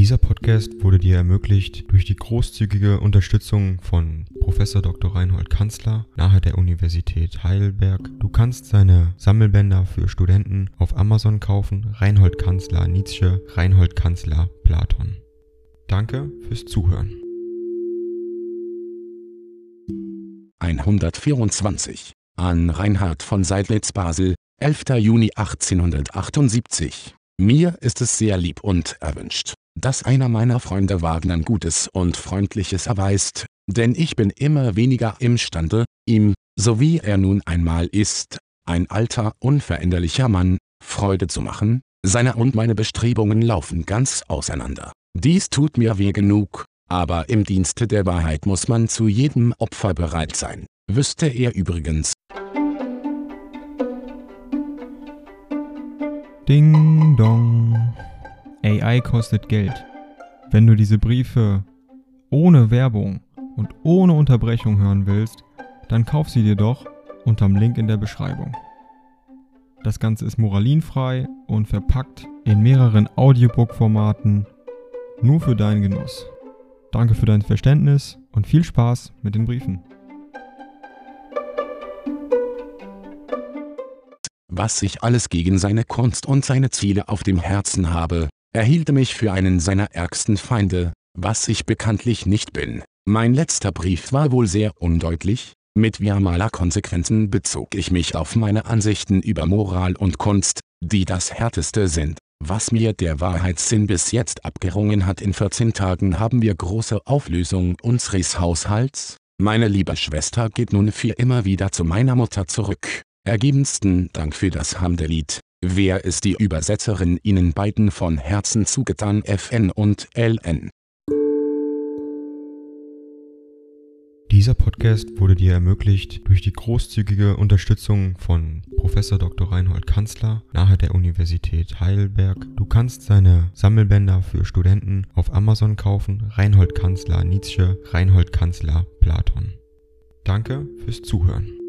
Dieser Podcast wurde dir ermöglicht durch die großzügige Unterstützung von Prof. Dr. Reinhold Kanzler nahe der Universität Heidelberg. Du kannst seine Sammelbänder für Studenten auf Amazon kaufen. Reinhold Kanzler Nietzsche, Reinhold Kanzler Platon. Danke fürs Zuhören. 124 an Reinhard von Seidlitz Basel, 11. Juni 1878. Mir ist es sehr lieb und erwünscht, dass einer meiner Freunde Wagnern Gutes und Freundliches erweist, denn ich bin immer weniger imstande, ihm, so wie er nun einmal ist, ein alter, unveränderlicher Mann, Freude zu machen, seine und meine Bestrebungen laufen ganz auseinander. Dies tut mir weh genug, aber im Dienste der Wahrheit muss man zu jedem Opfer bereit sein. Wüsste er übrigens. Ding dong. AI kostet Geld. Wenn du diese Briefe ohne Werbung und ohne Unterbrechung hören willst, dann kauf sie dir doch unterm Link in der Beschreibung. Das Ganze ist moralinfrei und verpackt in mehreren Audiobook-Formaten nur für deinen Genuss. Danke für dein Verständnis und viel Spaß mit den Briefen. Was ich alles gegen seine Kunst und seine Ziele auf dem Herzen habe, erhielt mich für einen seiner ärgsten Feinde, was ich bekanntlich nicht bin. Mein letzter Brief war wohl sehr undeutlich, mit viamaler Konsequenzen bezog ich mich auf meine Ansichten über Moral und Kunst, die das härteste sind, was mir der Wahrheitssinn bis jetzt abgerungen hat. In 14 Tagen haben wir große Auflösung unseres Haushalts. Meine liebe Schwester geht nun für immer wieder zu meiner Mutter zurück. Ergebensten Dank für das Hamdelied. Wer ist die Übersetzerin Ihnen beiden von Herzen zugetan FN und LN? Dieser Podcast wurde dir ermöglicht durch die großzügige Unterstützung von Prof. Dr. Reinhold Kanzler nahe der Universität Heidelberg. Du kannst seine Sammelbänder für Studenten auf Amazon kaufen. Reinhold Kanzler Nietzsche, Reinhold Kanzler Platon. Danke fürs Zuhören.